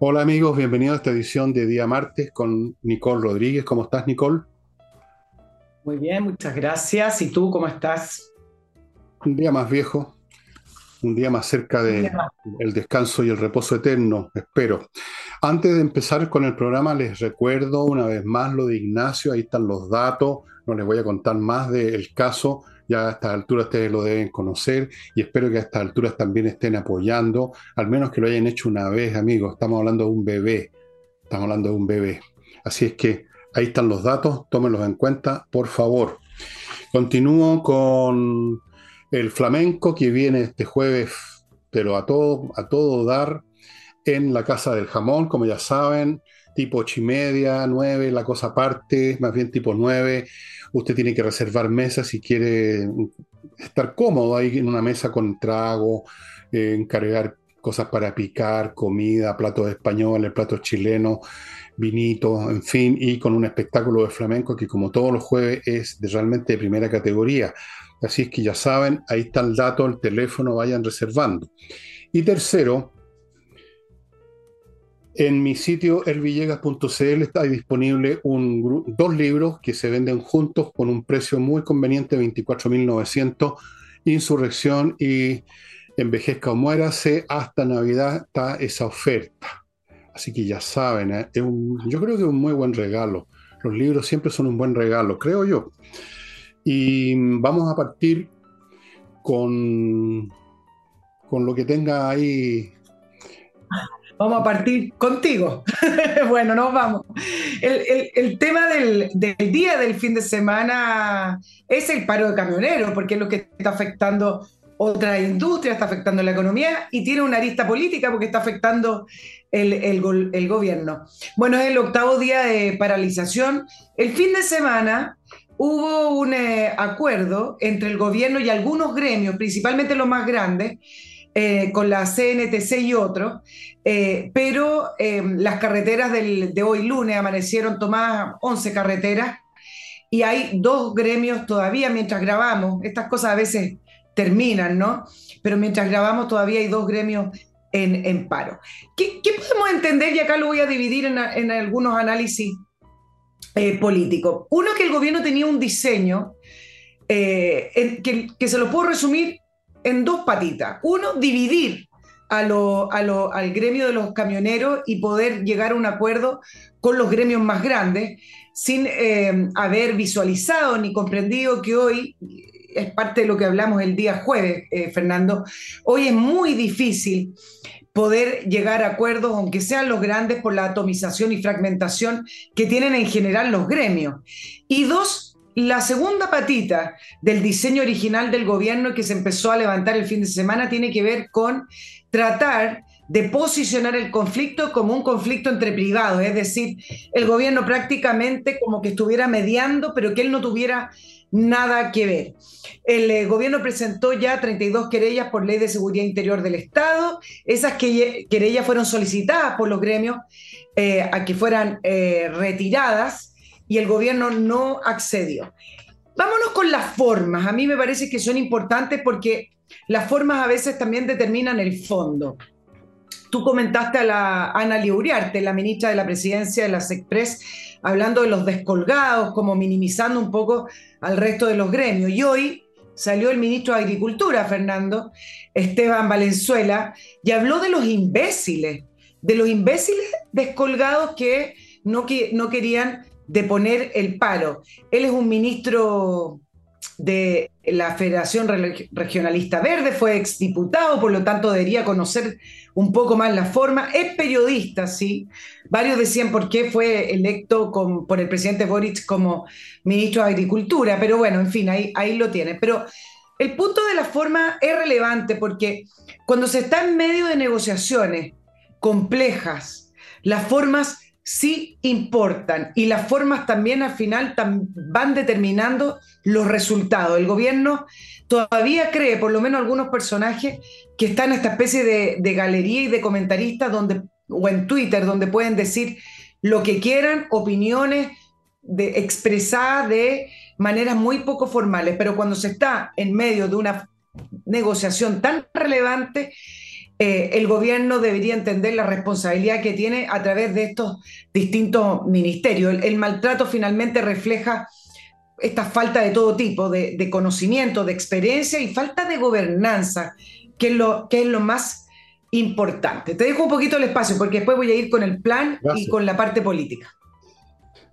Hola amigos, bienvenidos a esta edición de Día Martes con Nicole Rodríguez. ¿Cómo estás, Nicole? Muy bien, muchas gracias. ¿Y tú cómo estás? Un día más viejo, un día más cerca del descanso y el reposo eterno, espero. Antes de empezar con el programa, les recuerdo una vez más lo de Ignacio, ahí están los datos, no les voy a contar más del caso, ya a estas alturas ustedes lo deben conocer y espero que a estas alturas también estén apoyando, al menos que lo hayan hecho una vez, amigos. Estamos hablando de un bebé, estamos hablando de un bebé. Así es que ahí están los datos, tómenlos en cuenta, por favor. Continúo con el flamenco que viene este jueves, pero a todo, a todo dar en la Casa del Jamón, como ya saben, tipo ocho y media, nueve, la cosa aparte, más bien tipo nueve usted tiene que reservar mesas si quiere estar cómodo ahí en una mesa con trago, eh, encargar cosas para picar, comida, platos españoles, platos chilenos, vinitos, en fin, y con un espectáculo de flamenco que como todos los jueves es realmente de primera categoría. Así es que ya saben, ahí está el dato, el teléfono, vayan reservando. Y tercero, en mi sitio elvillegas.cl está disponible un, dos libros que se venden juntos con un precio muy conveniente, 24.900, Insurrección y Envejezca o Muérase. Hasta Navidad está esa oferta. Así que ya saben, ¿eh? yo creo que es un muy buen regalo. Los libros siempre son un buen regalo, creo yo. Y vamos a partir con, con lo que tenga ahí Vamos a partir contigo. bueno, nos vamos. El, tema del, día del fin de semana es el paro de camioneros, porque es lo que está afectando otra industria, está afectando la economía y tiene una arista política porque está afectando el, el gobierno. Bueno, es el octavo día de paralización. El fin de semana hubo un eh, acuerdo entre el gobierno y algunos gremios, principalmente los más grandes, eh, con la CNTC y otros, eh, pero eh, las carreteras de hoy lunes amanecieron tomadas 11 carreteras y hay dos gremios todavía mientras grabamos, estas cosas a veces terminan, ¿no? Pero mientras grabamos todavía hay dos gremios en, paro. ¿Qué, podemos entender? Y acá lo voy a dividir en, algunos análisis políticos. Uno, que el gobierno tenía un diseño que, que se lo puedo resumir en dos patitas. Uno, dividir a al gremio de los camioneros y poder llegar a un acuerdo con los gremios más grandes sin eh, haber visualizado ni comprendido que hoy es parte de lo que hablamos el día jueves, eh, Fernando. Hoy es muy difícil poder llegar a acuerdos, aunque sean los grandes, por la atomización y fragmentación que tienen en general los gremios. Y dos, la segunda patita del diseño original del gobierno que se empezó a levantar el fin de semana tiene que ver con tratar de posicionar el conflicto como un conflicto entre privados, es decir, el gobierno prácticamente como que estuviera mediando, pero que él no tuviera nada que ver. El eh, gobierno presentó ya 32 querellas por ley de seguridad interior del Estado. Esas querellas fueron solicitadas por los gremios eh, a que fueran eh, retiradas y el gobierno no accedió. Vámonos con las formas. A mí me parece que son importantes porque las formas a veces también determinan el fondo. Tú comentaste a la Ana Liuriarte, la ministra de la presidencia de la SECPRES, hablando de los descolgados, como minimizando un poco al resto de los gremios. Y hoy salió el ministro de Agricultura, Fernando, Esteban Valenzuela, y habló de los imbéciles, de los imbéciles descolgados que no, que, no querían de poner el paro. Él es un ministro de la Federación Regionalista Verde, fue exdiputado, por lo tanto debería conocer un poco más la forma. Es periodista, sí. Varios decían por qué fue electo por el presidente Boric como ministro de Agricultura, pero bueno, en fin, ahí, ahí lo tiene. Pero el punto de la forma es relevante porque cuando se está en medio de negociaciones complejas, las formas sí importan y las formas también al final van determinando los resultados. El gobierno todavía cree, por lo menos algunos personajes, que están en esta especie de, galería y de comentaristas donde, o en Twitter donde pueden decir lo que quieran, opiniones de, expresadas de maneras muy poco formales, pero cuando se está en medio de una negociación tan relevante, eh, el gobierno debería entender la responsabilidad que tiene a través de estos distintos ministerios. El, maltrato finalmente refleja esta falta de todo tipo, de, conocimiento, de experiencia y falta de gobernanza, que es lo, que es lo más importante. Te dejo un poquito el espacio porque después voy a ir con el plan y con la parte política.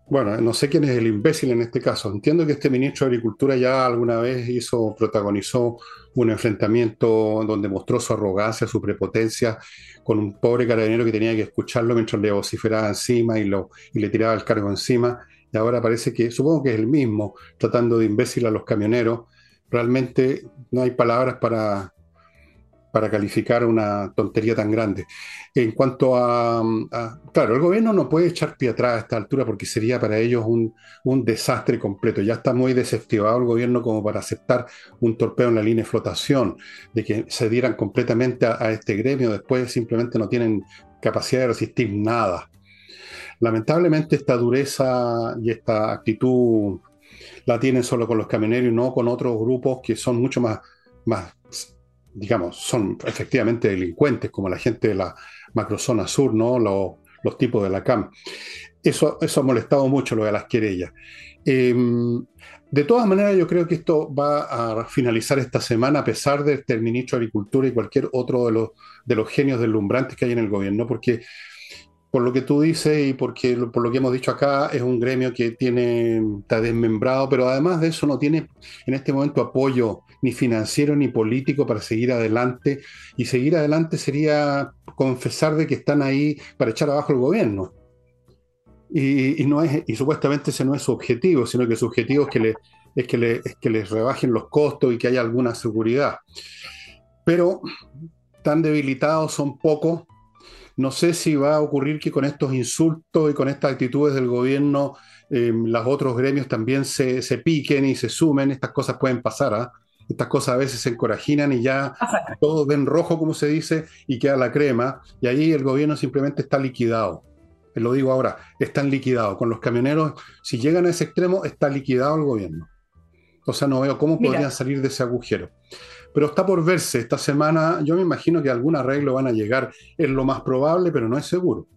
Bueno, no sé quién es el imbécil en este caso. Entiendo que este ministro de Agricultura ya alguna vez hizo, protagonizó un enfrentamiento donde mostró su arrogancia, su prepotencia con un pobre carabinero que tenía que escucharlo mientras le vociferaba encima y, lo, y le tiraba el cargo encima. Y ahora parece que, supongo que es el mismo, tratando de imbécil a los camioneros. Realmente no hay palabras para, para calificar una tontería tan grande. En cuanto a, Claro, el gobierno no puede echar pie atrás a esta altura porque sería para ellos un, desastre completo. Ya está muy desactivado el gobierno como para aceptar un torpeo en la línea de flotación, de que se dieran completamente a, este gremio, después simplemente no tienen capacidad de resistir nada. Lamentablemente esta dureza y esta actitud la tienen solo con los camioneros y no con otros grupos que son mucho más, más digamos, son efectivamente delincuentes, como la gente de la macrozona sur, ¿no? Los, los tipos de la CAM. Eso, eso ha molestado mucho lo de las querellas. Em, de todas maneras, yo creo que esto va a finalizar esta semana, a pesar del este ministro de Agricultura y cualquier otro de los, de los genios deslumbrantes que hay en el gobierno, porque por lo que tú dices y porque, por lo que hemos dicho acá, es un gremio que tiene, está desmembrado, pero además de eso no tiene en este momento apoyo ni financiero ni político para seguir adelante. Y seguir adelante sería confesar de que están ahí para echar abajo el gobierno. Y, no es, y supuestamente ese no es su objetivo, sino que su objetivo es que, le, es, que le, es que les rebajen los costos y que haya alguna seguridad. Pero tan debilitados son pocos no sé si va a ocurrir que con estos insultos y con estas actitudes del gobierno eh, los otros gremios también se, piquen y se sumen. Estas cosas pueden pasar. ¿ah? Estas cosas a veces se encorajinan y ya todos ven rojo, como se dice, y queda la crema. Y ahí el gobierno simplemente está liquidado. Lo digo ahora, están liquidados. Con los camioneros, si llegan a ese extremo, está liquidado el gobierno. O sea, no veo cómo podrían salir de ese agujero pero está por verse. Esta semana yo me imagino que algún arreglo van a llegar. Es lo más probable, pero no es seguro.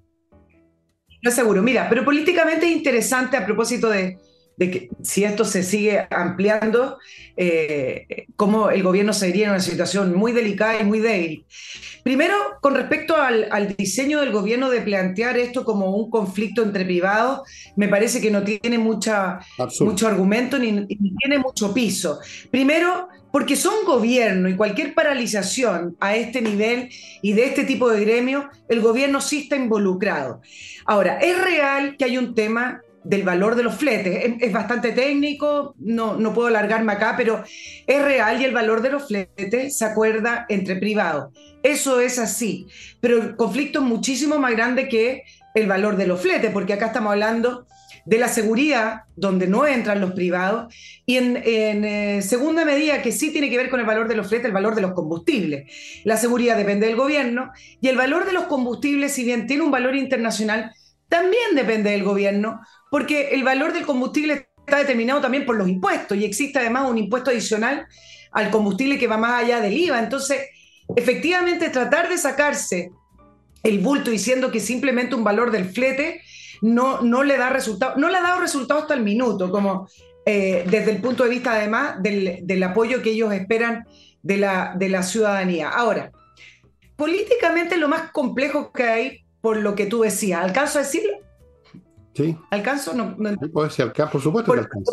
No es seguro. Mira, pero políticamente es interesante a propósito de, que si esto se sigue ampliando, eh, cómo el gobierno se iría en una situación muy delicada y muy débil. Primero, con respecto al, diseño del gobierno de plantear esto como un conflicto entre privados, me parece que no tiene mucha, mucho argumento ni, ni tiene mucho piso. Primero, porque son gobierno y cualquier paralización a este nivel y de este tipo de gremio, el gobierno sí está involucrado. Ahora, es real que hay un tema del valor de los fletes. Es, bastante técnico, no, no puedo alargarme acá, pero es real y el valor de los fletes se acuerda entre privados. Eso es así, pero el conflicto es muchísimo más grande que el valor de los fletes, porque acá estamos hablando de la seguridad, donde no entran los privados, y en, eh, segunda medida, que sí tiene que ver con el valor de los fletes, el valor de los combustibles. La seguridad depende del gobierno, y el valor de los combustibles, si bien tiene un valor internacional, también depende del gobierno, porque el valor del combustible está determinado también por los impuestos, y existe además un impuesto adicional al combustible que va más allá del IVA. Entonces, efectivamente, tratar de sacarse el bulto diciendo que simplemente un valor del flete no, no le da resultado, no le ha dado resultado hasta el minuto, como eh, desde el punto de vista además del, apoyo que ellos esperan de la, de la ciudadanía. Ahora, políticamente lo más complejo que hay, por lo que tú decías, ¿alcanzo a decirlo? Sí. ¿Alcanzo? No, puede ser, por supuesto que alcanza.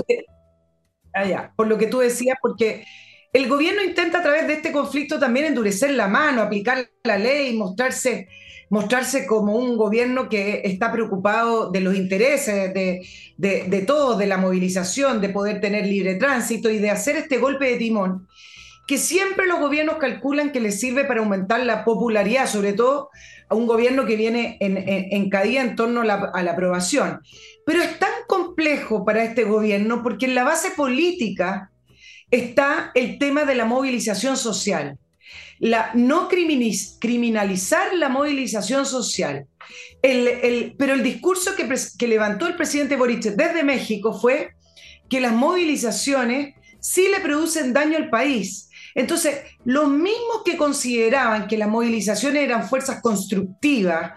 Ah, por lo que tú decías, porque el gobierno intenta a través de este conflicto también endurecer la mano, aplicar la ley, mostrarse mostrarse como un gobierno que está preocupado de los intereses de, de, todos, de la movilización, de poder tener libre tránsito y de hacer este golpe de timón, que siempre los gobiernos calculan que les sirve para aumentar la popularidad, sobre todo a un gobierno que viene en, en, caída en torno a la, aprobación. Pero es tan complejo para este gobierno porque en la base política está el tema de la movilización social la, no criminalizar la movilización social. pero el discurso que, levantó el presidente Boric desde México fue que las movilizaciones sí le producen daño al país. Entonces, los mismos que consideraban que las movilizaciones eran fuerzas constructivas,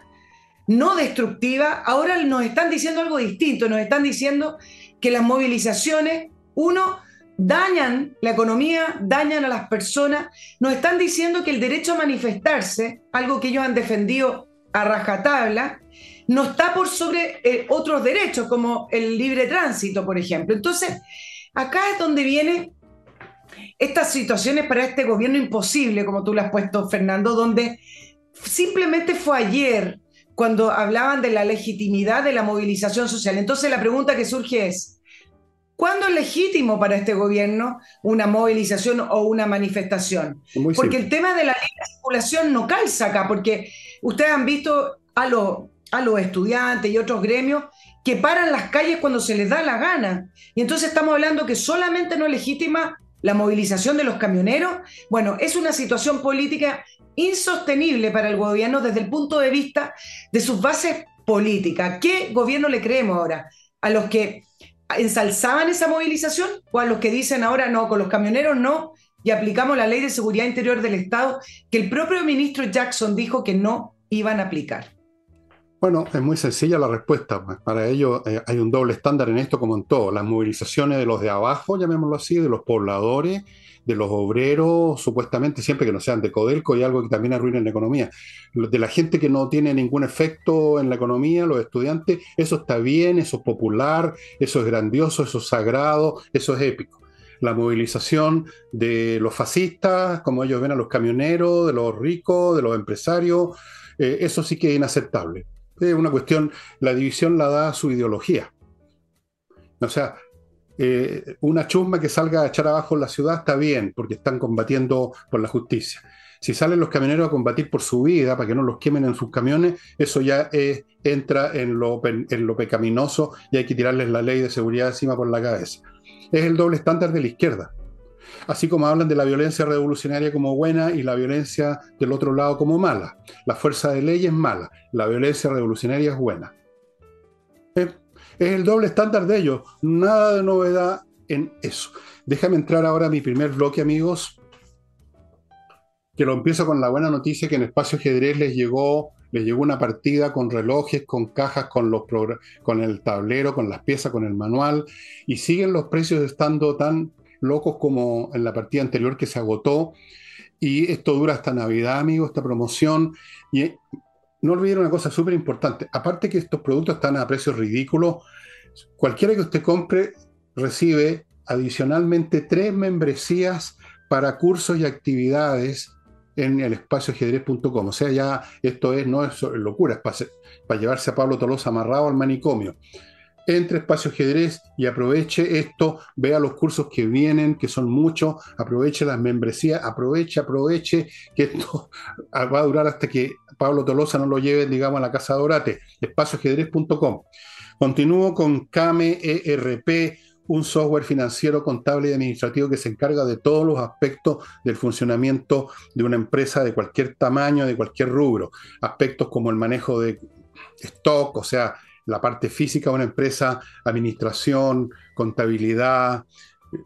no destructivas, ahora nos están diciendo algo distinto, nos están diciendo que las movilizaciones, uno, dañan la economía, dañan a las personas, nos están diciendo que el derecho a manifestarse, algo que ellos han defendido a rajatabla, no está por sobre eh, otros derechos, como el libre tránsito, por ejemplo. Entonces, acá es donde vienen estas situaciones para este gobierno imposible, como tú lo has puesto, Fernando, donde simplemente fue ayer cuando hablaban de la legitimidad de la movilización social. Entonces, la pregunta que surge es, ¿Cuándo es legítimo para este gobierno una movilización o una manifestación? Porque el tema de la circulación no calza acá, porque ustedes han visto a, a los estudiantes y otros gremios que paran las calles cuando se les da la gana. Y entonces estamos hablando que solamente no es legítima la movilización de los camioneros. Bueno, es una situación política insostenible para el gobierno desde el punto de vista de sus bases políticas. ¿Qué gobierno le creemos ahora? ¿A los que ensalzaban esa movilización o a los que dicen ahora no, con los camioneros no, y aplicamos la ley de seguridad interior del Estado que el propio ministro Jackson dijo que no iban a aplicar? Bueno, es muy sencilla la respuesta. Pues. Para ello eh, hay un doble estándar en esto como en todo. Las movilizaciones de los de abajo, llamémoslo así, de los pobladores, de los obreros, supuestamente siempre que no sean de Codelco y algo que también arruinen la economía. De la gente que no tiene ningún efecto en la economía, los estudiantes, eso está bien, eso es popular, eso es grandioso, eso es sagrado, eso es épico. La movilización de los fascistas, como ellos ven a los camioneros, de los ricos, de los empresarios, eh, eso sí que es inaceptable. Es una cuestión, la división la da su ideología. O sea, eh, una chusma que salga a echar abajo la ciudad está bien, porque están combatiendo por la justicia. Si salen los camioneros a combatir por su vida, para que no los quemen en sus camiones, eso ya entra en lo, en lo pecaminoso y hay que tirarles la ley de seguridad encima por la cabeza. Es el doble estándar de la izquierda. Así como hablan de la violencia revolucionaria como buena y la violencia del otro lado como mala. La fuerza de ley es mala, la violencia revolucionaria es buena. Es el doble estándar de ellos. Nada de novedad en eso. Déjame entrar ahora a mi primer bloque, amigos. Que lo empiezo con la buena noticia que en Espacio Ajedrez les llegó, les llegó una partida con relojes, con cajas, con, los con el tablero, con las piezas, con el manual. Y siguen los precios estando tan locos como en la partida anterior que se agotó. Y esto dura hasta Navidad, amigos, esta promoción. Y no olviden una cosa súper importante. Aparte que estos productos están a precios ridículos, cualquiera que usted compre recibe adicionalmente tres membresías para cursos y actividades en el espacio ajedrez.com. O sea, ya esto es, no es locura, es para, para llevarse a Pablo Tolosa amarrado al manicomio entre Espacio Ajedrez y aproveche esto, vea los cursos que vienen, que son muchos, aproveche las membresías, aproveche, aproveche, que esto va a durar hasta que Pablo Tolosa no lo lleve, digamos, a la casa de Orate, espacioajedrez.com. Continúo con Kame ERP, un software financiero, contable y administrativo que se encarga de todos los aspectos del funcionamiento de una empresa de cualquier tamaño, de cualquier rubro. Aspectos como el manejo de stock, o sea, la parte física de una empresa, administración, contabilidad,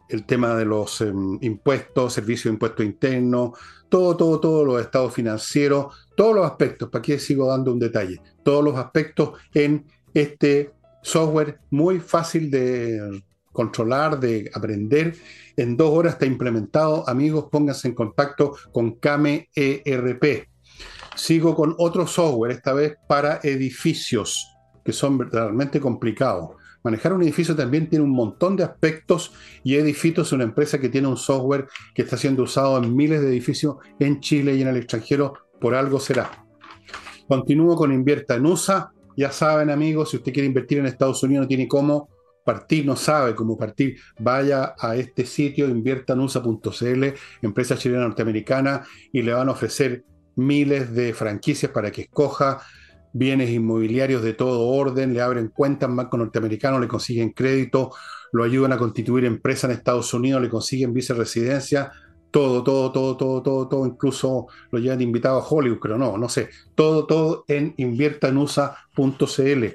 el tema de los em, impuestos, servicio de impuesto interno, todo, todo, todos los estados financieros, todos los aspectos, ¿para qué sigo dando un detalle? Todos los aspectos en este software muy fácil de controlar, de aprender. En dos horas está implementado. Amigos, pónganse en contacto con Kame ERP. Sigo con otro software, esta vez para edificios que son realmente complicados. Manejar un edificio también tiene un montón de aspectos y Edificio es una empresa que tiene un software que está siendo usado en miles de edificios en Chile y en el extranjero, por algo será. Continúo con Invierta en USA. Ya saben amigos, si usted quiere invertir en Estados Unidos no tiene cómo partir, no sabe cómo partir, vaya a este sitio, inviertanusa.cl, empresa chilena norteamericana, y le van a ofrecer miles de franquicias para que escoja bienes inmobiliarios de todo orden, le abren cuentas en banco norteamericano, le consiguen crédito, lo ayudan a constituir empresa en Estados Unidos, le consiguen viceresidencia, todo, todo, todo, todo, todo, todo, incluso lo llevan invitado a Hollywood, pero no, no sé, todo, todo en inviertanusa.cl.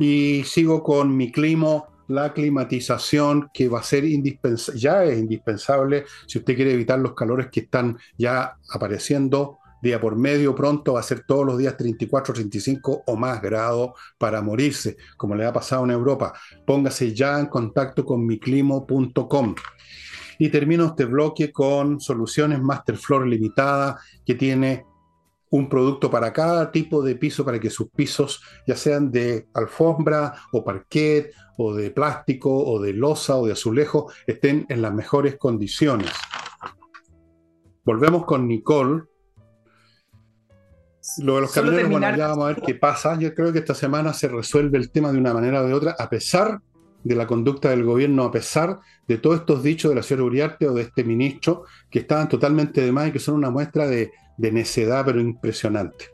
Y sigo con mi climo la climatización que va a ser indispensable, ya es indispensable si usted quiere evitar los calores que están ya apareciendo día por medio, pronto va a ser todos los días 34, 35 o más grados para morirse, como le ha pasado en Europa. Póngase ya en contacto con miclimo.com. Y termino este bloque con Soluciones Masterfloor Limitada, que tiene un producto para cada tipo de piso para que sus pisos, ya sean de alfombra o parquet o de plástico o de losa o de azulejo, estén en las mejores condiciones. Volvemos con Nicole. Lo de los camioneros, bueno, ya vamos a ver qué pasa. Yo creo que esta semana se resuelve el tema de una manera o de otra, a pesar de la conducta del gobierno, a pesar de todos estos dichos de la señora Uriarte o de este ministro, que estaban totalmente de más y que son una muestra de, de necedad, pero impresionante.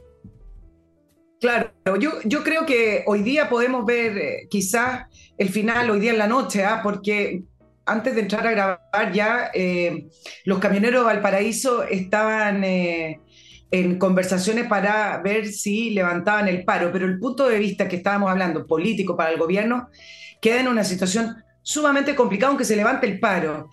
Claro, yo, yo creo que hoy día podemos ver eh, quizás el final, hoy día en la noche, ¿ah? porque antes de entrar a grabar ya, eh, los camioneros de Valparaíso estaban eh, en conversaciones para ver si levantaban el paro, pero el punto de vista que estábamos hablando, político para el gobierno, queda en una situación sumamente complicada aunque se levante el paro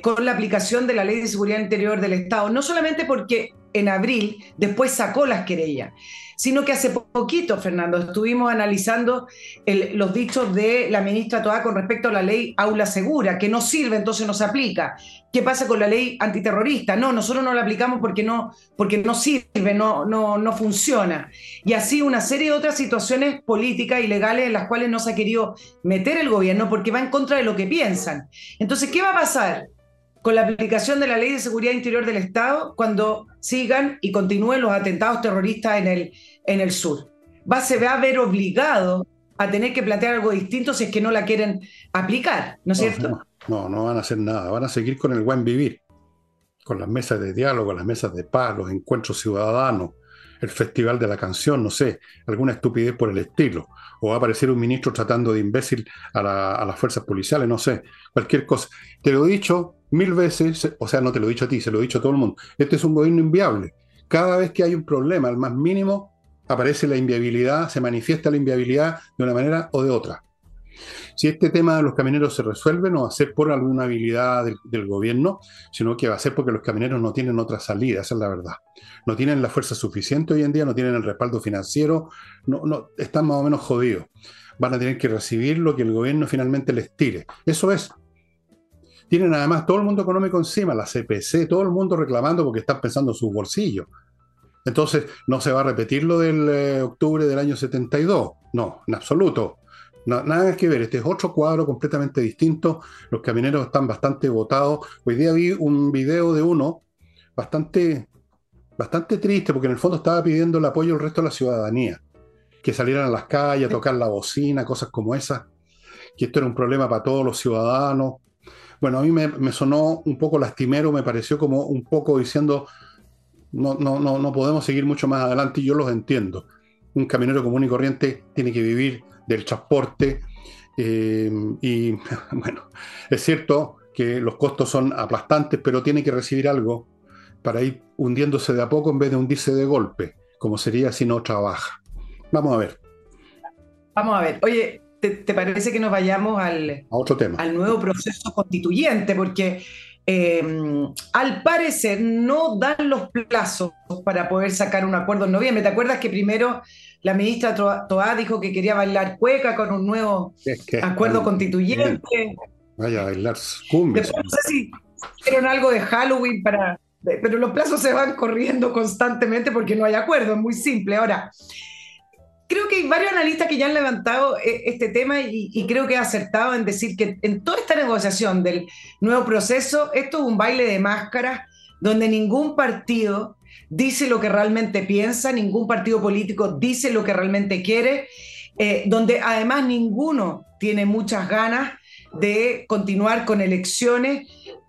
con la aplicación de la Ley de Seguridad Interior del Estado, no solamente porque en abril, después sacó las querellas, sino que hace poquito, Fernando, estuvimos analizando los dichos de la ministra Toá con respecto a la ley Aula Segura, que no sirve, entonces no se aplica. ¿Qué pasa con la ley antiterrorista? No, nosotros no la aplicamos porque no, porque no sirve, no, no, no funciona. Y así una serie de otras situaciones políticas y legales en las cuales no se ha querido meter el gobierno porque va en contra de lo que piensan. Entonces, ¿qué va a pasar? Con la aplicación de la Ley de Seguridad Interior del Estado cuando sigan y continúen los atentados terroristas en el, en el sur. Va, se va a ver obligado a tener que plantear algo distinto si es que no la quieren aplicar, ¿no es cierto? No, no, van a hacer nada, van a seguir con el buen vivir, con las mesas de diálogo, las mesas de paz, los encuentros ciudadanos, el festival de la canción, no sé, alguna estupidez por el estilo. O va a aparecer un ministro tratando de imbécil a, a las fuerzas policiales, no sé, cualquier cosa. Te lo he dicho, mil veces, o sea, no te lo he dicho a ti, se lo he dicho a todo el mundo. Este es un gobierno inviable. Cada vez que hay un problema, al más mínimo, aparece la inviabilidad, se manifiesta la inviabilidad de una manera o de otra. Si este tema de los camioneros se resuelve, no va a ser por alguna habilidad del, gobierno, sino que va a ser porque los camioneros no tienen otra salida, esa es la verdad. No tienen la fuerza suficiente hoy en día, no tienen el respaldo financiero, no, no, están más o menos jodidos. Van a tener que recibir lo que el gobierno finalmente les tire. Eso es, tienen además todo el mundo económico encima, la CPC, todo el mundo reclamando porque están pensando en sus bolsillos. Entonces, no se va a repetir lo del eh, octubre del año 72. No, en absoluto. nada que ver. Este es otro cuadro completamente distinto. Los camioneros están bastante votados. Hoy día vi un video de uno bastante, bastante triste porque en el fondo estaba pidiendo el apoyo del resto de la ciudadanía. Que salieran a las calles a tocar la bocina, cosas como esas. Que esto era un problema para todos los ciudadanos bueno, a mí me, sonó un poco lastimero, me pareció como un poco diciendo, no, no, no, no podemos seguir mucho más adelante y yo los entiendo. Un camionero común y corriente tiene que vivir del transporte eh, y bueno, es cierto que los costos son aplastantes, pero tiene que recibir algo para ir hundiéndose de a poco en vez de hundirse de golpe, como sería si no trabaja. Vamos a ver. Vamos a ver. Oye, ¿te, parece que nos vayamos al, otro tema. al nuevo proceso constituyente? Porque eh, al parecer no dan los plazos para poder sacar un acuerdo en noviembre. ¿Te acuerdas que primero la ministra Toá dijo que quería bailar cueca con un nuevo acuerdo constituyente? Vaya a bailar cumbia. No sé si hicieron algo de Halloween para... Pero los plazos se van corriendo constantemente porque no hay acuerdo, es muy simple. Ahora, creo que hay varios analistas que ya han levantado eh, este tema y, creo que ha acertado en decir que en toda esta negociación del nuevo proceso, esto es un baile de máscaras donde ningún partido dice lo que realmente piensa, ningún partido político dice lo que realmente quiere, eh, donde además ninguno tiene muchas ganas de continuar con elecciones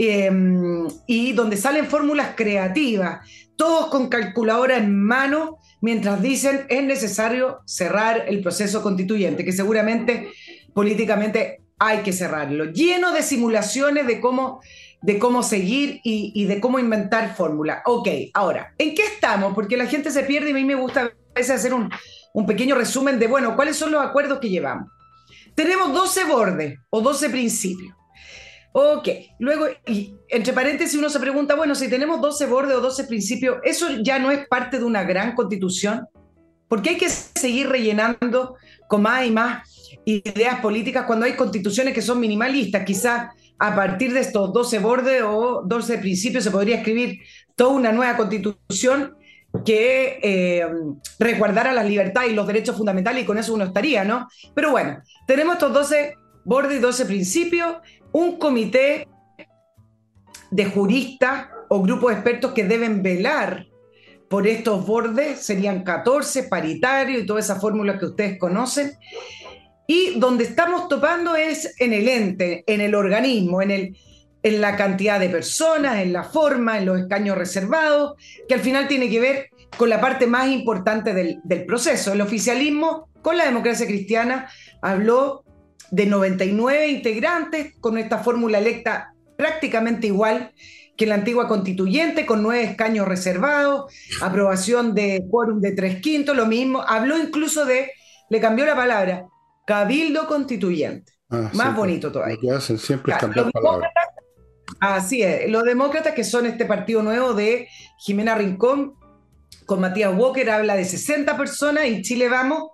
em, y donde salen fórmulas creativas, todos con calculadora en mano mientras dicen es necesario cerrar el proceso constituyente, que seguramente políticamente hay que cerrarlo, lleno de simulaciones de cómo, de cómo seguir y, de cómo inventar fórmulas. Ok, ahora, ¿en qué estamos? Porque la gente se pierde y a mí me gusta a veces hacer un, un pequeño resumen de, bueno, ¿cuáles son los acuerdos que llevamos? tenemos 12 bordes o 12 principios. Ok, luego, y entre paréntesis, uno se pregunta, bueno, si tenemos 12 bordes o 12 principios, ¿eso ya no es parte de una gran constitución? Porque hay que seguir rellenando con más y más ideas políticas cuando hay constituciones que son minimalistas. Quizás a partir de estos 12 bordes o 12 principios se podría escribir toda una nueva constitución que eh, resguardara las libertades y los derechos fundamentales y con eso uno estaría, ¿no? Pero bueno, tenemos estos 12 bordes y 12 principios un comité de juristas o grupos de expertos que deben velar por estos bordes, serían 14, paritarios y toda esa fórmula que ustedes conocen. Y donde estamos topando es en el ente, en el organismo, en, el, en la cantidad de personas, en la forma, en los escaños reservados, que al final tiene que ver con la parte más importante del, del proceso. El oficialismo con la democracia cristiana habló de 99 integrantes, con esta fórmula electa prácticamente igual que la antigua constituyente, con nueve escaños reservados, aprobación de quórum de tres quintos, lo mismo. Habló incluso de, le cambió la palabra, cabildo constituyente. Ah, Más bonito todavía. Lo que hacen siempre es cambiar palabras. Así es, los demócratas que son este partido nuevo de Jimena Rincón, con Matías Walker, habla de 60 personas, y Chile Vamos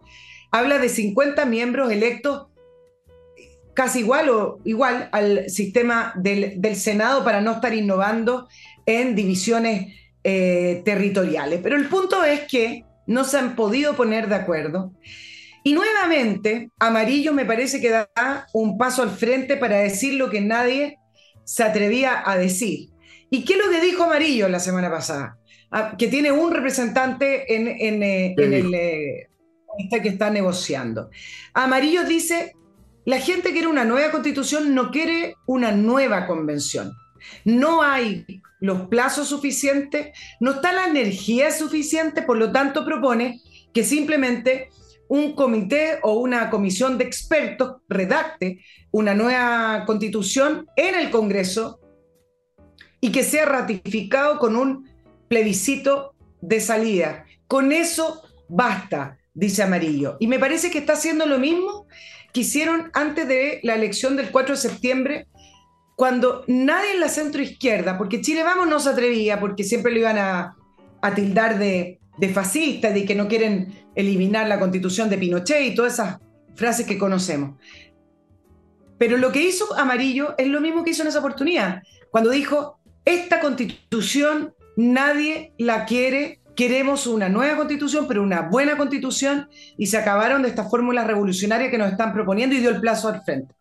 habla de 50 miembros electos casi igual o igual al sistema del, Senado para no estar innovando en divisiones eh, territoriales. Pero el punto es que no se han podido poner de acuerdo. Y nuevamente, Amarillo me parece que da un paso al frente para decir lo que nadie se atrevía a decir. ¿Y qué es lo que dijo Amarillo la semana pasada? Ah, que tiene un representante en, eh, el eh, este que está negociando. Amarillo dice la gente quiere una nueva constitución, no quiere una nueva convención. No hay los plazos suficientes, no está la energía suficiente, por lo tanto propone que simplemente un comité o una comisión de expertos redacte una nueva constitución en el Congreso y que sea ratificado con un plebiscito de salida. Con eso basta, dice Amarillo. Y me parece que está haciendo lo mismo que hicieron antes de la elección del 4 de septiembre, cuando nadie en la centro izquierda, porque Chile Vamos no se atrevía, porque siempre lo iban a, tildar de, de fascista, de que no quieren eliminar la constitución de Pinochet y todas esas frases que conocemos. Pero lo que hizo Amarillo es lo mismo que hizo en esa oportunidad, cuando dijo, esta constitución nadie la quiere queremos una nueva constitución, pero una buena constitución, y se acabaron de esta fórmula revolucionaria que nos están proponiendo y dio el plazo al frente.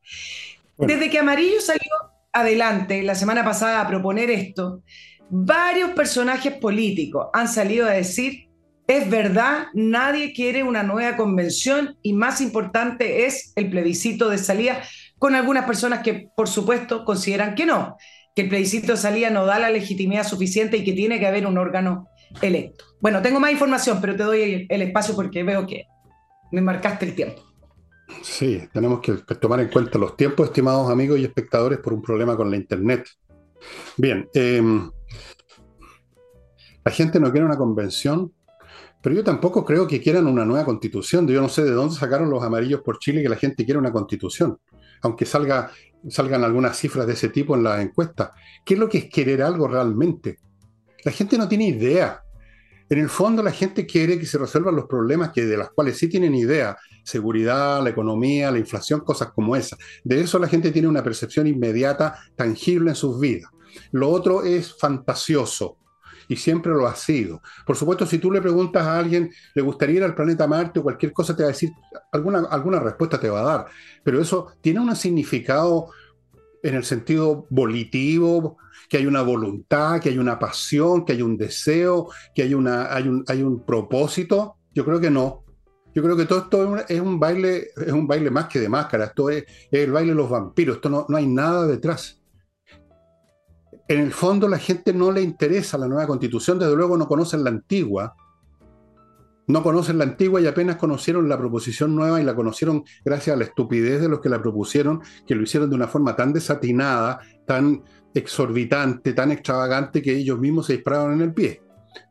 Desde que Amarillo salió adelante la semana pasada a proponer esto, varios personajes políticos han salido a decir, es verdad, nadie quiere una nueva convención y más importante es el plebiscito de salida, con algunas personas que por supuesto consideran que no, que el plebiscito de salida no da la legitimidad suficiente y que tiene que haber un órgano electo. Bueno, tengo más información, pero te doy el espacio porque veo que me marcaste el tiempo. Sí, tenemos que tomar en cuenta los tiempos, estimados amigos y espectadores, por un problema con la Internet. Bien, em, la gente no quiere una convención, pero yo tampoco creo que quieran una nueva constitución. Yo no sé de dónde sacaron los amarillos por Chile que la gente quiere una constitución, aunque salga, salgan algunas cifras de ese tipo en las encuestas. ¿Qué es lo que es querer algo realmente? La gente no tiene idea. En el fondo la gente quiere que se resuelvan los problemas que de los cuales sí tienen idea, seguridad, la economía, la inflación, cosas como esas. De eso la gente tiene una percepción inmediata, tangible en sus vidas. Lo otro es fantasioso y siempre lo ha sido. Por supuesto, si tú le preguntas a alguien, ¿le gustaría ir al planeta Marte o cualquier cosa? Te va a decir, alguna, alguna respuesta te va a dar, pero eso tiene un significado en el sentido volitivo, que hay una voluntad, que hay una pasión, que hay un deseo, que hay, una, hay, un, hay un propósito? Yo creo que no. Yo creo que todo esto es un, baile, es un baile más que de máscara, esto es, el baile de los vampiros, esto no, no hay nada detrás. En el fondo la gente no le interesa la nueva constitución, desde luego no conocen la antigua, no conocen la antigua y apenas conocieron la proposición nueva y la conocieron gracias a la estupidez de los que la propusieron, que lo hicieron de una forma tan desatinada, tan exorbitante, tan extravagante que ellos mismos se dispararon en el pie.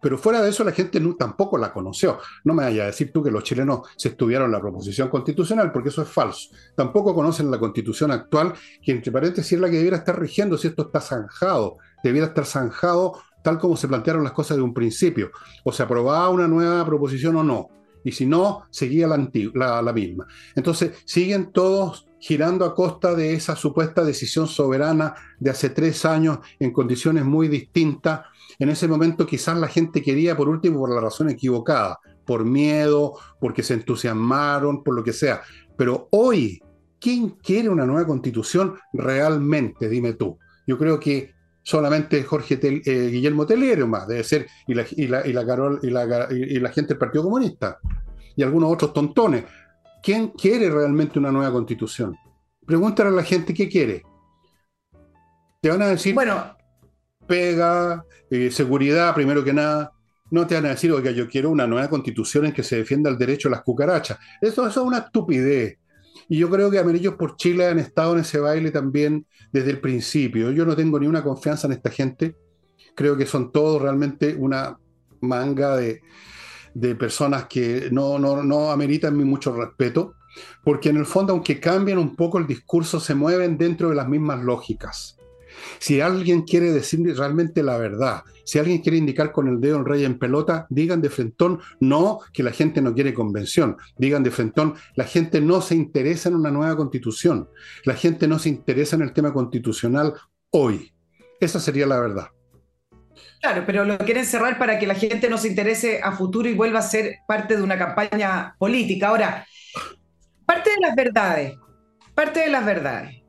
Pero fuera de eso la gente no, tampoco la conoció. No me vaya a decir tú que los chilenos se estudiaron la proposición constitucional, porque eso es falso. Tampoco conocen la constitución actual, que entre paréntesis es la que debiera estar rigiendo si esto está zanjado. Debiera estar zanjado tal como se plantearon las cosas de un principio. O se aprobaba una nueva proposición o no. Y si no, seguía la, la misma. Entonces, siguen todos girando a costa de esa supuesta decisión soberana de hace tres años en condiciones muy distintas. En ese momento quizás la gente quería, por último, por la razón equivocada, por miedo, porque se entusiasmaron, por lo que sea. Pero hoy, ¿quién quiere una nueva constitución realmente? Dime tú. Yo creo que solamente Jorge eh, Guillermo Telero más, debe ser, y la, y la, y la, Carol, y, la, y la gente del Partido Comunista, y algunos otros tontones. ¿Quién quiere realmente una nueva constitución? Pregúntale a la gente qué quiere. Te van a decir, bueno, pega, eh, seguridad, primero que nada. No te van a decir, oiga, yo quiero una nueva constitución en que se defienda el derecho a las cucarachas. Eso, eso es una estupidez. Y yo creo que Amarillos por Chile han estado en ese baile también desde el principio. Yo no tengo ni una confianza en esta gente. Creo que son todos realmente una manga de, de personas que no, no, no ameritan mucho respeto, porque en el fondo, aunque cambien un poco el discurso, se mueven dentro de las mismas lógicas. Si alguien quiere decir realmente la verdad, si alguien quiere indicar con el dedo el rey en pelota, digan de frentón no que la gente no quiere convención, digan de frentón la gente no se interesa en una nueva constitución, la gente no se interesa en el tema constitucional hoy. Esa sería la verdad. Claro, pero lo quieren cerrar para que la gente no se interese a futuro y vuelva a ser parte de una campaña política. Ahora, parte de las verdades, parte de las verdades.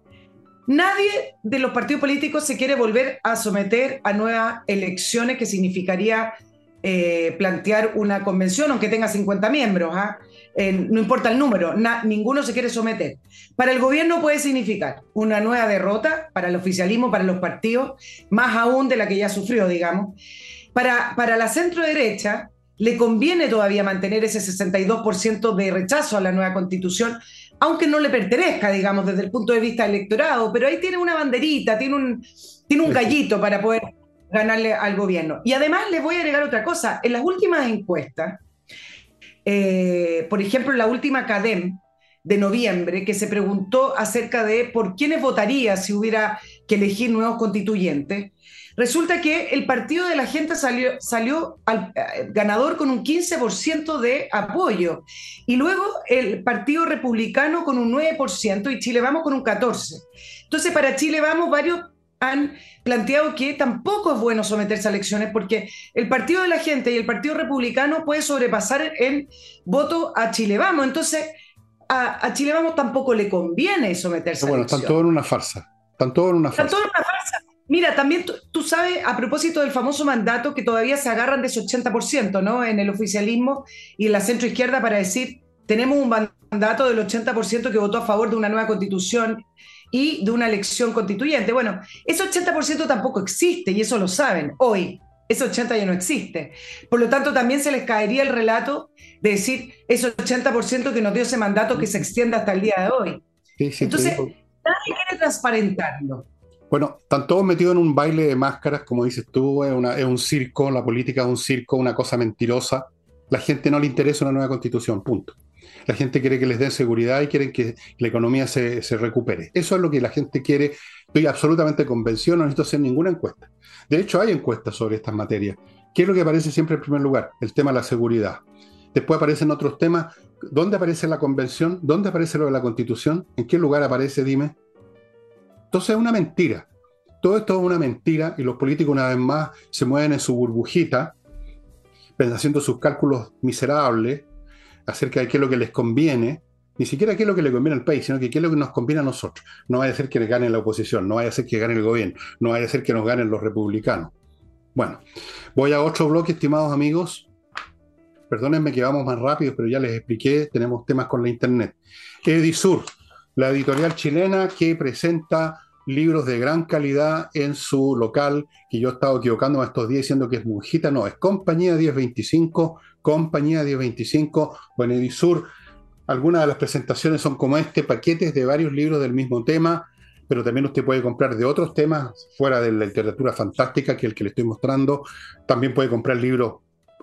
Nadie de los partidos políticos se quiere volver a someter a nuevas elecciones, que significaría eh, plantear una convención, aunque tenga 50 miembros. ¿ah? no importa el número, ninguno se quiere someter. Para el gobierno puede significar una nueva derrota, para el oficialismo, para los partidos, más aún de la que ya sufrió, digamos. Para, para la centro derecha le conviene todavía mantener ese 62% de rechazo a la nueva constitución, aunque no le pertenezca, digamos, desde el punto de vista electorado, pero ahí tiene una banderita, tiene un, tiene un gallito para poder ganarle al gobierno. Y además le voy a agregar otra cosa, en las últimas encuestas, eh, por ejemplo, la última CADEM de noviembre, que se preguntó acerca de por quiénes votaría si hubiera que elegir nuevos constituyentes, resulta que el partido de la gente salió, salió al, eh, ganador con un 15% de apoyo y luego el partido republicano con un 9% y Chile Vamos con un 14%. Entonces, para Chile Vamos, varios han planteado que tampoco es bueno someterse a elecciones porque el Partido de la Gente y el Partido Republicano puede sobrepasar el voto a Chile Vamos. Entonces, a, Chile Vamos tampoco le conviene someterse bueno, a elecciones. Bueno, están todos en una farsa. Están todos en una farsa. Están todos en una farsa. Mira, también tú, sabes, a propósito del famoso mandato, que todavía se agarran de ese 80%, ¿no? En el oficialismo y en la centroizquierda para decir, tenemos un mandato del 80% que votó a favor de una nueva constitución y de una elección constituyente. Bueno, ese 80% tampoco existe y eso lo saben hoy. Ese 80 ya no existe. Por lo tanto, también se les caería el relato de decir ese 80% que nos dio ese mandato que se extienda hasta el día de hoy. Entonces, nadie quiere transparentarlo. Bueno, están todos metidos en un baile de máscaras, como dices tú, es, un circo, la política es un circo, una cosa mentirosa. La gente no le interesa una nueva constitución, punto. La gente quiere que les den seguridad y quieren que la economía se, recupere. Eso es lo que la gente quiere. Estoy absolutamente convencido, no necesito hacer ninguna encuesta. De hecho, hay encuestas sobre estas materias. ¿Qué es lo que aparece siempre en primer lugar? El tema de la seguridad. Después aparecen otros temas. ¿Dónde aparece la convención? ¿Dónde aparece lo de la constitución? ¿En qué lugar aparece? Dime. Entonces es una mentira. Todo esto es una mentira y los políticos una vez más se mueven en su burbujita, haciendo sus cálculos miserables, acerca de qué es lo que les conviene, ni siquiera qué es lo que le conviene al país, sino que qué es lo que nos conviene a nosotros. No vaya a ser que gane la oposición, no vaya a ser que gane el gobierno, no vaya a ser que nos ganen los republicanos. Bueno, voy a otro bloque, estimados amigos. Perdónenme que vamos más rápido, pero ya les expliqué, tenemos temas con la internet. Edisur, la editorial chilena que presenta libros de gran calidad en su local, que yo he estado equivocándome estos días diciendo que es Mujita, no, es Compañía 1025, Compañía 1025 o en Edisur. Algunas de las presentaciones son como este, paquetes de varios libros del mismo tema, pero también usted puede comprar de otros temas fuera de la literatura fantástica que el que le estoy mostrando. También puede comprar libros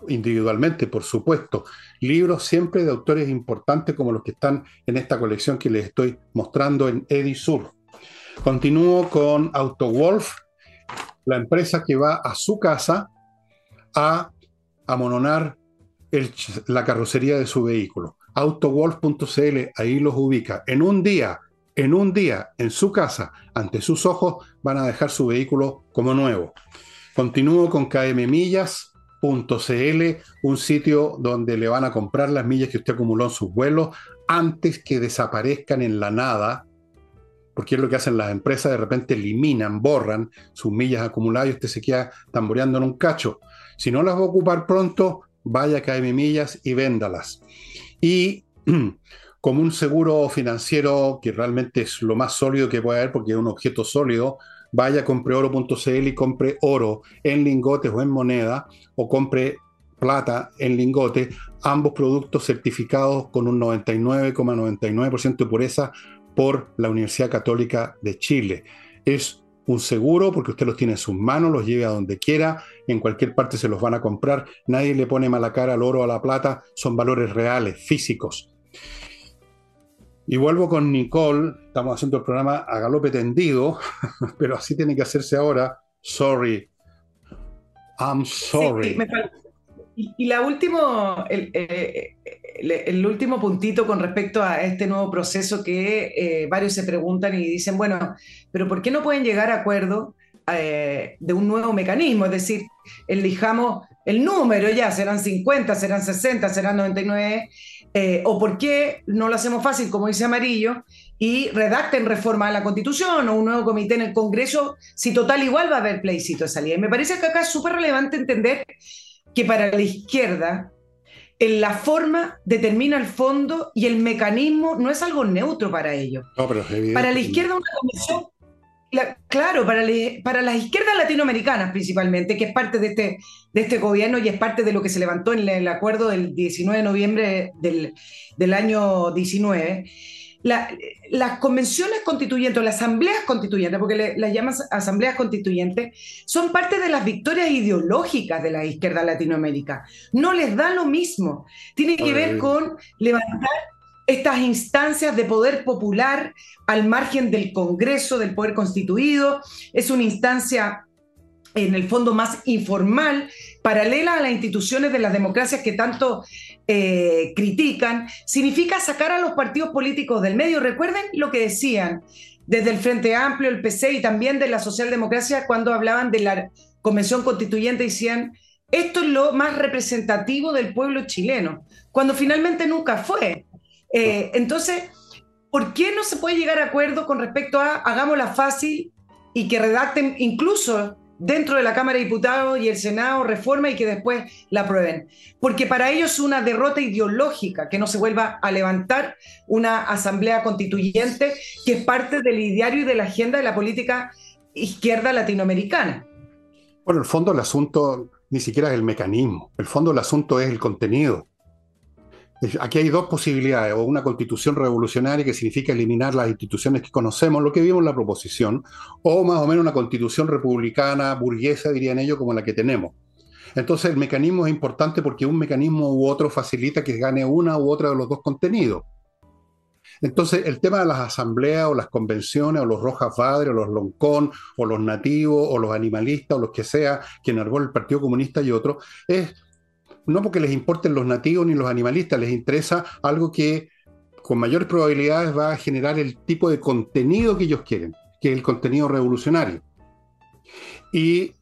individualmente, por supuesto. Libros siempre de autores importantes como los que están en esta colección que les estoy mostrando en Edisur. Continúo con AutoWolf, la empresa que va a su casa a amononar la carrocería de su vehículo. Autowolf.cl, ahí los ubica. En un día, en un día, en su casa, ante sus ojos, van a dejar su vehículo como nuevo. Continúo con KM Millas, .cl, un sitio donde le van a comprar las millas que usted acumuló en sus vuelos antes que desaparezcan en la nada, porque es lo que hacen las empresas, de repente eliminan, borran sus millas acumuladas y usted se queda tamboreando en un cacho. Si no las va a ocupar pronto, vaya a KM Millas y véndalas. Y como un seguro financiero que realmente es lo más sólido que puede haber porque es un objeto sólido, vaya, compre oro.cl y compre oro en lingotes o en moneda, o compre plata en lingotes, ambos productos certificados con un 99,99% de pureza por la Universidad Católica de Chile. Es un seguro porque usted los tiene en sus manos, los lleve a donde quiera, en cualquier parte se los van a comprar, nadie le pone mala cara al oro o a la plata, son valores reales, físicos. Y vuelvo con Nicole, estamos haciendo el programa a galope tendido, pero así tiene que hacerse ahora. Sorry. I'm sorry. y, la último, eh, el, último puntito con respecto a este nuevo proceso que eh, varios se preguntan y dicen, bueno, pero ¿por qué no pueden llegar a acuerdo eh, de un nuevo mecanismo? Es decir, elijamos el número ya, serán 50, serán 60, serán 99 eh, o por qué no lo hacemos fácil, como dice Amarillo, y redacten reforma de la Constitución o un nuevo comité en el Congreso, si total igual va a haber plebiscito de salida. Y me parece que acá es súper relevante entender que para la izquierda en la forma determina el fondo y el mecanismo no es algo neutro para ellos. para la izquierda una comisión claro, para, para las izquierdas latinoamericanas principalmente, que es parte de este, de este gobierno y es parte de lo que se levantó en el acuerdo del 19 de noviembre del, año 19, las convenciones constituyentes o las asambleas constituyentes, porque las llamas asambleas constituyentes, son parte de las victorias ideológicas de la izquierda latinoamérica. No les da lo mismo. Tiene que ver con levantar estas instancias de poder popular al margen del Congreso, del poder constituido. Es una instancia en el fondo más informal, paralela a las instituciones de las democracias que tanto eh, critican, significa sacar a los partidos políticos del medio. Recuerden lo que decían desde el Frente Amplio, el PC y también de la socialdemocracia cuando hablaban de la Convención Constituyente, decían, esto es lo más representativo del pueblo chileno, cuando finalmente nunca fue. Eh, entonces, ¿por qué no se puede llegar a acuerdo con respecto a hagámosla fácil y que redacten incluso dentro de la Cámara de Diputados y el Senado reforma y que después la aprueben? Porque para ellos es una derrota ideológica que no se vuelva a levantar una asamblea constituyente que es parte del ideario y de la agenda de la política izquierda latinoamericana. Bueno, el fondo del asunto ni siquiera es el mecanismo, el fondo del asunto es el contenido. Aquí hay dos posibilidades, o una constitución revolucionaria que significa eliminar las instituciones que conocemos, lo que vimos en la proposición, o más o menos una constitución republicana, burguesa, dirían ellos, como la que tenemos. Entonces el mecanismo es importante porque un mecanismo u otro facilita que gane una u otra de los dos contenidos. Entonces, el tema de las asambleas o las convenciones o los Rojas Padres o los Loncón o los nativos o los animalistas o los que sea que enargó el Partido Comunista y otros, es no porque les importen los nativos ni los animalistas, les interesa algo que con mayores probabilidades va a generar el tipo de contenido que ellos quieren, que es el contenido revolucionario. Y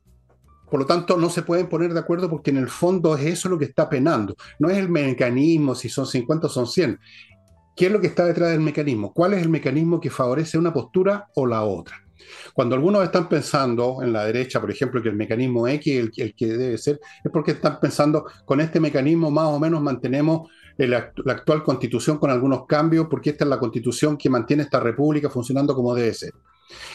por lo tanto, no se pueden poner de acuerdo porque en el fondo es eso lo que está penando. No es el mecanismo, si son 50 o son 100. ¿Qué es lo que está detrás del mecanismo? ¿Cuál es el mecanismo que favorece una postura o la otra? Cuando algunos están pensando en la derecha, por ejemplo, que el mecanismo X es el, que debe ser, es porque están pensando con este mecanismo más o menos mantenemos la actual constitución con algunos cambios, porque esta es la constitución que mantiene esta república funcionando como debe ser.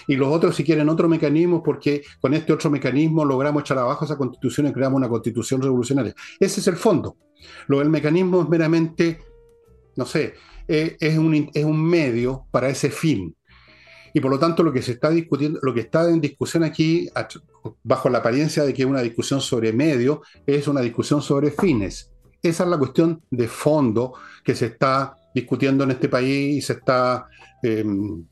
Y los otros, si quieren otro mecanismo, porque con este otro mecanismo logramos echar abajo esa constitución y creamos una constitución revolucionaria. Ese es el fondo. Lo del mecanismo es meramente, no sé, eh, es, un, es un medio para ese fin. Y por lo tanto, lo que se está discutiendo, lo que está en discusión aquí, bajo la apariencia de que es una discusión sobre medio, es una discusión sobre fines. Esa es la cuestión de fondo que se está discutiendo en este país y se está em,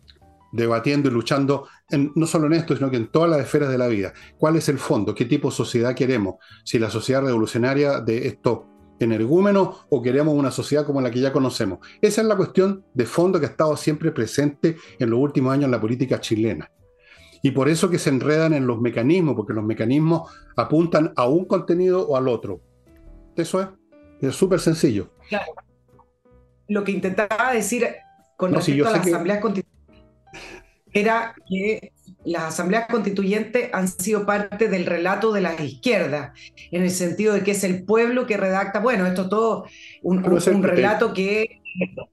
debatiendo y luchando, no solo en esto, sino que en todas las esferas de la vida. ¿Cuál es el fondo? ¿Qué tipo de sociedad queremos? Si la sociedad revolucionaria de esto energúmenos o queremos una sociedad como la que ya conocemos. Esa es la cuestión de fondo que ha estado siempre presente en los últimos años en la política chilena. Y por eso que se enredan en los mecanismos, porque los mecanismos apuntan a un contenido o al otro. Eso es, es súper sencillo. Claro. Lo que intentaba decir con respecto a las asambleas constitucionales era que las asambleas constituyentes han sido parte del relato de la izquierda, en el sentido de que es el pueblo que redacta, bueno, esto todo un, un, relato que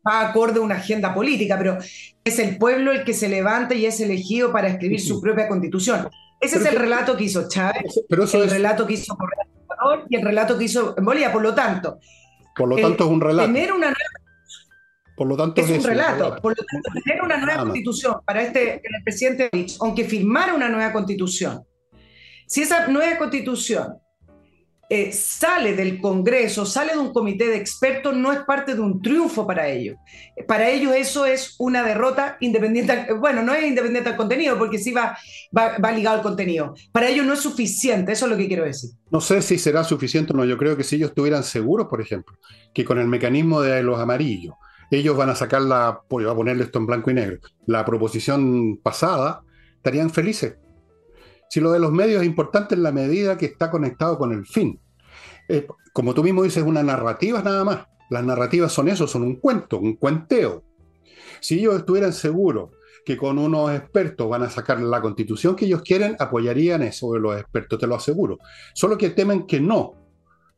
va acorde a una agenda política, pero es el pueblo el que se levanta y es elegido para escribir su propia constitución. Ese es el relato que hizo Chávez, pero el relato que hizo Correa y el relato que hizo Bolivia, por lo tanto. Por lo tanto, es un relato. Tener una nueva por lo tanto, es, un relato. Por lo tanto, tener una nueva constitución para este, el presidente, aunque firmara una nueva constitución, si esa nueva constitución eh, sale del Congreso, sale de un comité de expertos, no es parte de un triunfo para ellos. Para ellos eso es una derrota independiente, bueno, no es independiente al contenido, porque sí va, va, va, ligado al contenido. Para ellos no es suficiente, eso es lo que quiero decir. No sé si será suficiente o no, yo creo que si ellos estuvieran seguros, por ejemplo, que con el mecanismo de los amarillos, ellos van a sacar la, voy a ponerle esto en blanco y negro, la proposición pasada, estarían felices. Si lo de los medios es importante en la medida que está conectado con el fin. Eh, como tú mismo dices, una narrativa nada más. Las narrativas son eso, son un cuento, un cuenteo. Si ellos estuvieran seguros que con unos expertos van a sacar la constitución que ellos quieren, apoyarían eso de los expertos, te lo aseguro. Solo que temen que no,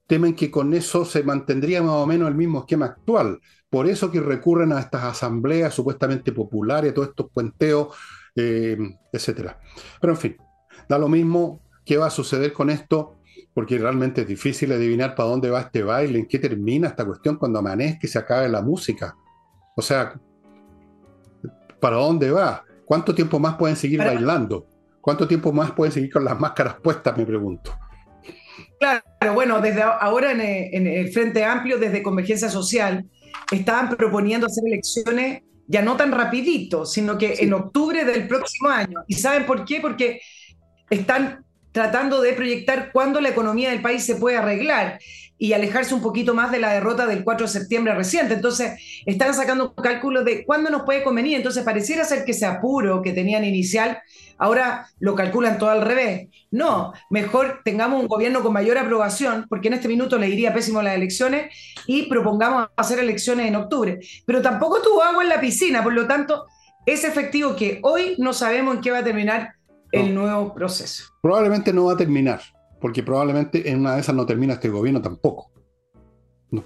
temen que con eso se mantendría más o menos el mismo esquema actual. Por eso que recurren a estas asambleas supuestamente populares, todos estos cuenteos, eh, etc. Pero en fin, da lo mismo qué va a suceder con esto, porque realmente es difícil adivinar para dónde va este baile, en qué termina esta cuestión cuando amanezca y se acabe la música. O sea, ¿para dónde va? ¿Cuánto tiempo más pueden seguir bailando? ¿Cuánto tiempo más pueden seguir con las máscaras puestas, me pregunto? Claro, bueno, desde ahora en el, Frente Amplio, desde Convergencia Social, estaban proponiendo hacer elecciones ya no tan rapidito, sino que en octubre del próximo año. ¿Y saben por qué? Porque están tratando de proyectar cuándo la economía del país se puede arreglar y alejarse un poquito más de la derrota del 4 de septiembre reciente. Entonces, están sacando cálculos de cuándo nos puede convenir. Entonces, pareciera ser que ese apuro que tenían inicial, ahora lo calculan todo al revés. No, mejor tengamos un gobierno con mayor aprobación, porque en este minuto le iría pésimo las elecciones, y propongamos hacer elecciones en octubre. Pero tampoco tuvo agua en la piscina, por lo tanto, es efectivo que hoy no sabemos en qué va a terminar el nuevo proceso. Probablemente no va a terminar, porque probablemente en una de esas no termina este gobierno tampoco.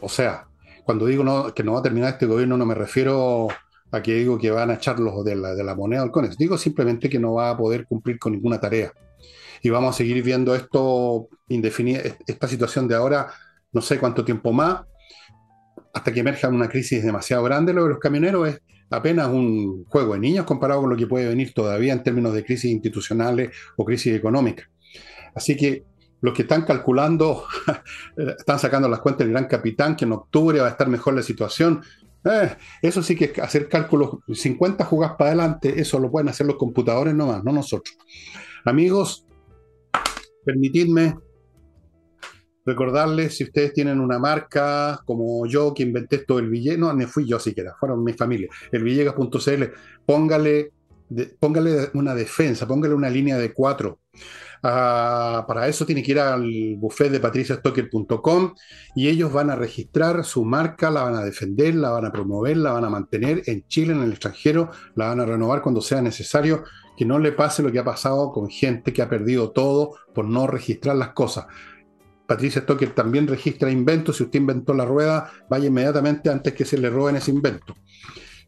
o sea, cuando digo que no va a terminar este gobierno no me refiero a que digo que van a echar los de la, de la moneda al CONES. Digo simplemente que no va a poder cumplir con ninguna tarea. Y vamos a seguir viendo esto indefinido, esta situación de ahora, no sé cuánto tiempo más, hasta que emerja una crisis demasiado grande. Lo de los camioneros es apenas un juego de niños comparado con lo que puede venir todavía en términos de crisis institucionales o crisis económica. Así que los que están calculando, están sacando las cuentas del gran capitán, que en octubre va a estar mejor la situación. Eh, eso sí que es hacer cálculos, 50 jugas para adelante, eso lo pueden hacer los computadores nomás, no nosotros. Amigos, permitidme recordarles, si ustedes tienen una marca como yo que inventé esto, el Villegas, no, no fui yo siquiera, fueron mi familia, el Villegas.cl, póngale, póngale una defensa, póngale una línea de cuatro. Ah, para eso tiene que ir al buffet de patriciastocker.com y ellos van a registrar su marca, la van a defender, la van a promover, la van a mantener en Chile, en el extranjero, la van a renovar cuando sea necesario, que no le pase lo que ha pasado con gente que ha perdido todo por no registrar las cosas. Patricia Stoker también registra inventos. Si usted inventó la rueda, vaya inmediatamente antes que se le roben ese invento.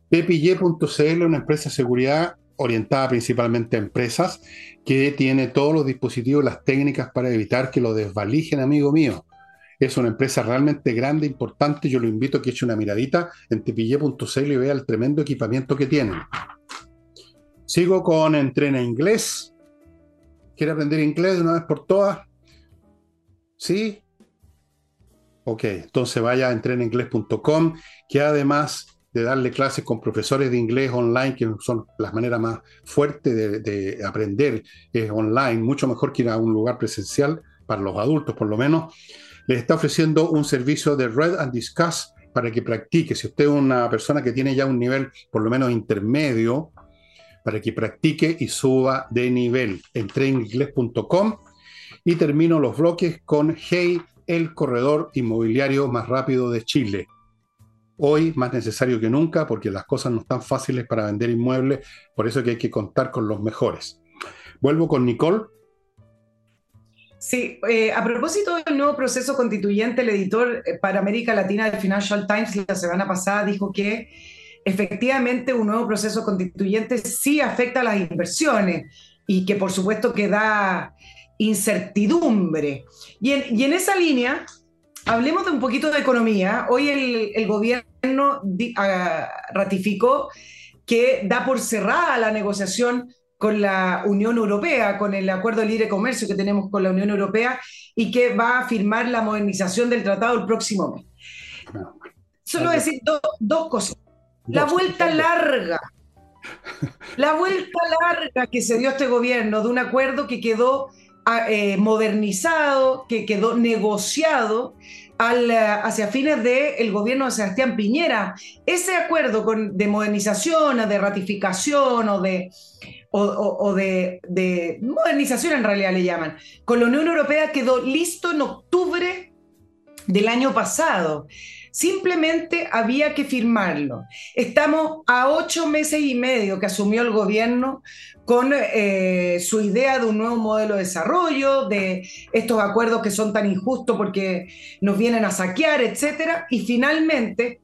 Pepille.cl, una empresa de seguridad orientada principalmente a empresas, que tiene todos los dispositivos, las técnicas para evitar que lo desvalijen, amigo mío. Es una empresa realmente grande, importante. Yo lo invito a que eche una miradita en tepille.cl y vea el tremendo equipamiento que tienen. Sigo con Entrena Inglés. ¿Quiere aprender inglés de una vez por todas? ¿Sí? Ok, entonces vaya a entrenainglés.com, que además de darle clases con profesores de inglés online, que son las maneras más fuertes de, de, aprender, es online, mucho mejor que ir a un lugar presencial, para los adultos por lo menos, les está ofreciendo un servicio de Read and Discuss para que practique. Si usted es una persona que tiene ya un nivel por lo menos intermedio, para que practique y suba de nivel. Entré en inglés.com y termino los bloques con Hey, el corredor inmobiliario más rápido de Chile. Hoy más necesario que nunca porque las cosas no están fáciles para vender inmuebles, por eso que hay que contar con los mejores. Vuelvo con Nicole. Sí, eh, a propósito del nuevo proceso constituyente, el editor eh, para América Latina del Financial Times la semana pasada dijo que efectivamente un nuevo proceso constituyente sí afecta a las inversiones y que por supuesto que da incertidumbre. Y en, esa línea, hablemos de un poquito de economía. Hoy el, gobierno ah, ratificó que da por cerrada la negociación con la Unión Europea, con el acuerdo de libre comercio que tenemos con la Unión Europea y que va a firmar la modernización del tratado el próximo mes. Solo decir dos cosas. La vuelta larga, la vuelta larga que se dio este gobierno de un acuerdo que quedó ah, eh, modernizado, que quedó negociado al, eh, hacia fines del gobierno de Sebastián Piñera. Ese acuerdo con, de modernización, de ratificación o de, o, de, de, modernización en realidad le llaman, con la Unión Europea quedó listo en octubre del año pasado. Simplemente había que firmarlo. Estamos a ocho meses y medio que asumió el gobierno con eh, su idea de un nuevo modelo de desarrollo, de estos acuerdos que son tan injustos porque nos vienen a saquear, etc. Y finalmente,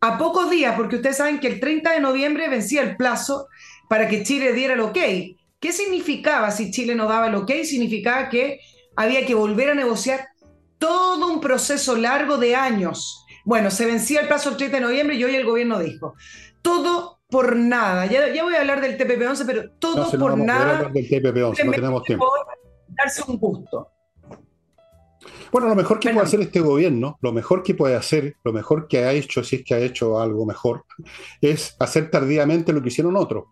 a pocos días, porque ustedes saben que el 30 de noviembre vencía el plazo para que Chile diera el ok. ¿Qué significaba si Chile no daba el ok? Significaba que había que volver a negociar todo un proceso largo de años bueno, se vencía el plazo el 30 de noviembre y hoy el gobierno dijo, todo por nada. Ya, ya voy a hablar del TPP-11, pero todo por nada. del TPP-11, no tenemos tiempo. Darse un gusto. Bueno, lo mejor que puede hacer este gobierno, lo mejor que puede hacer, lo mejor que ha hecho, si es que ha hecho algo mejor, es hacer tardíamente lo que hicieron otros.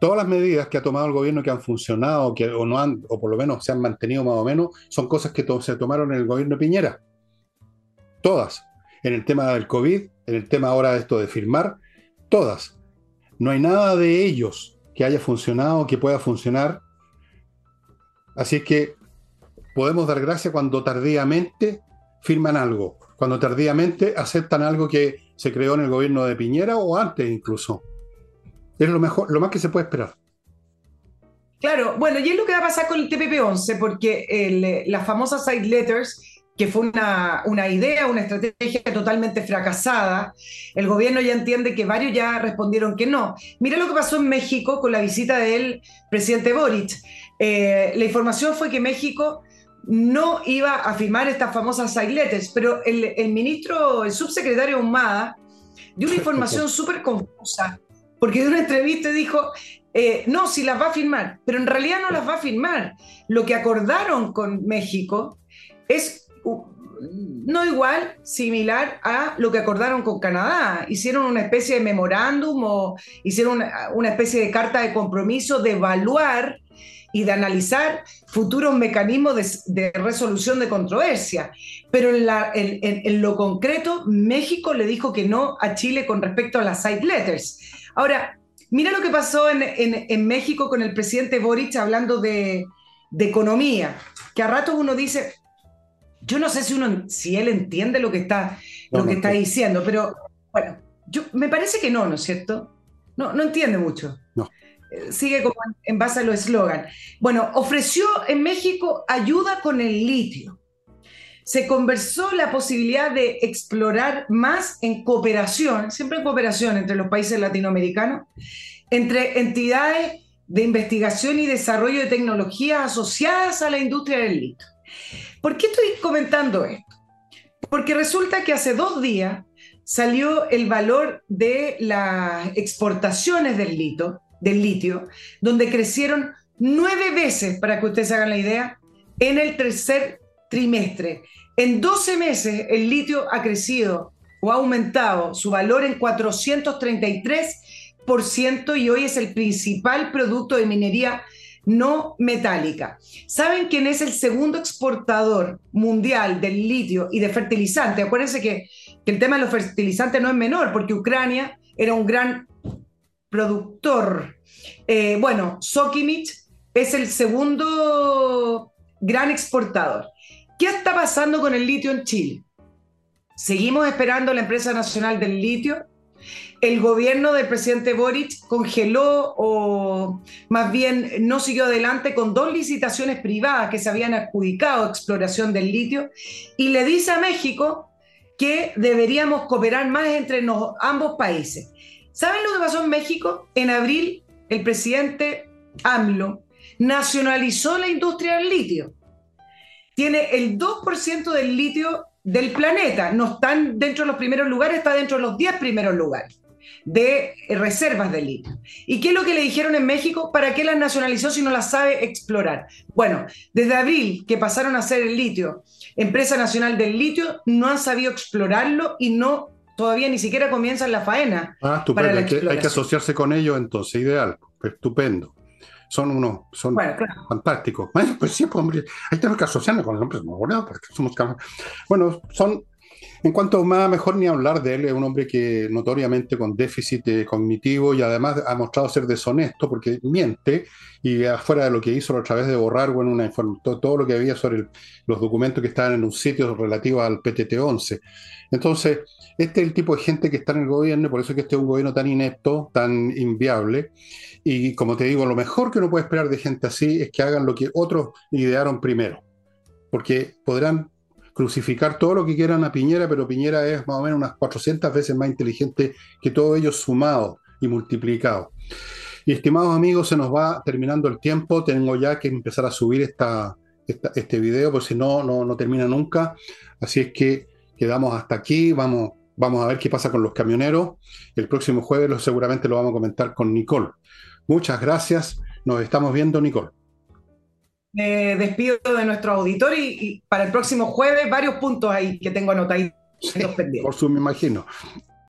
Todas las medidas que ha tomado el gobierno que han funcionado que, o, no han, o por lo menos se han mantenido más o menos, son cosas que se tomaron en el gobierno de Piñera todas. En el tema del COVID, en el tema ahora de esto de firmar, todas. No hay nada de ellos que haya funcionado, que pueda funcionar. Así que podemos dar gracias cuando tardíamente firman algo, cuando tardíamente aceptan algo que se creó en el gobierno de Piñera o antes incluso. Es lo mejor, lo más que se puede esperar. Claro, bueno, y es lo que va a pasar con el TPP-11, porque las famosas side letters que fue una, una, idea, una estrategia totalmente fracasada. El gobierno ya entiende que varios ya respondieron que no. Mira lo que pasó en México con la visita del presidente Boric. Eh, la información fue que México no iba a firmar estas famosas sailetes, pero el, el, ministro, el subsecretario Humada, dio una información súper confusa, porque de una entrevista dijo, eh, no, si las va a firmar, pero en realidad no las va a firmar. Lo que acordaron con México es no igual, similar a lo que acordaron con Canadá. Hicieron una especie de memorándum o hicieron una, especie de carta de compromiso de evaluar y de analizar futuros mecanismos de, resolución de controversia. Pero en, lo concreto, México le dijo que no a Chile con respecto a las side letters. Ahora, mira lo que pasó en, México con el presidente Boric hablando de, de economía, que a ratos uno dice, yo no sé si, uno, si él entiende lo que está, lo que está diciendo, pero bueno, yo, me parece que no, ¿no es cierto? No, no entiende mucho. No. Eh, sigue como en base a los eslogan. Bueno, ofreció en México ayuda con el litio. Se conversó la posibilidad de explorar más en cooperación, siempre en cooperación entre los países latinoamericanos, entre entidades de investigación y desarrollo de tecnologías asociadas a la industria del litio. ¿Por qué estoy comentando esto? Porque resulta que hace dos días salió el valor de las exportaciones del litio, del litio, donde crecieron nueve veces, para que ustedes hagan la idea, en el tercer trimestre. En 12 meses el litio ha crecido o ha aumentado su valor en 433% y hoy es el principal producto de minería no metálica. ¿Saben quién es el segundo exportador mundial del litio y de fertilizante? Acuérdense que, el tema de los fertilizantes no es menor, porque Ucrania era un gran productor. Eh, bueno, Sokimich es el segundo gran exportador. ¿Qué está pasando con el litio en Chile? Seguimos esperando la empresa nacional del litio. El gobierno del presidente Boric congeló o más bien no siguió adelante con dos licitaciones privadas que se habían adjudicado exploración del litio y le dice a México que deberíamos cooperar más entre ambos países. ¿Saben lo que pasó en México? En abril el presidente AMLO nacionalizó la industria del litio. Tiene el 2% del litio del planeta. No están dentro de los primeros lugares, está dentro de los 10 primeros lugares de reservas de litio. ¿Y qué es lo que le dijeron en México? ¿Para qué las nacionalizó si no las sabe explorar? Bueno, desde abril que pasaron a ser el litio, empresa nacional del litio, no han sabido explorarlo y no todavía ni siquiera comienzan la faena. Ah, estupendo. hay, que, hay que asociarse con ellos entonces, ideal, estupendo son unos, son fantásticos. Bueno, pues sí, pues, hombre, hay que asociarnos con los hombres, no, porque somos Bueno, son, en cuanto más mejor ni hablar de él, es un hombre que notoriamente con déficit eh, cognitivo y además ha mostrado ser deshonesto porque miente y afuera de lo que hizo a través de borrar bueno, una todo, todo lo que había sobre los documentos que estaban en un sitio relativo al PTT-11. Entonces, este es el tipo de gente que está en el gobierno, por eso es que este es un gobierno tan inepto, tan inviable. Y como te digo, lo mejor que uno puede esperar de gente así es que hagan lo que otros idearon primero. Porque podrán crucificar todo lo que quieran a Piñera, pero Piñera es más o menos unas 400 veces más inteligente que todos ellos sumados y multiplicados. Y estimados amigos, se nos va terminando el tiempo. Tengo ya que empezar a subir esta, este video, porque si no, no, no termina nunca. Así es que quedamos hasta aquí, vamos, vamos a ver qué pasa con los camioneros. El próximo jueves seguramente lo vamos a comentar con Nicole. Muchas gracias, nos estamos viendo Nicole. Me despido de nuestro auditor y, para el próximo jueves varios puntos ahí que tengo anotados. Por su me imagino.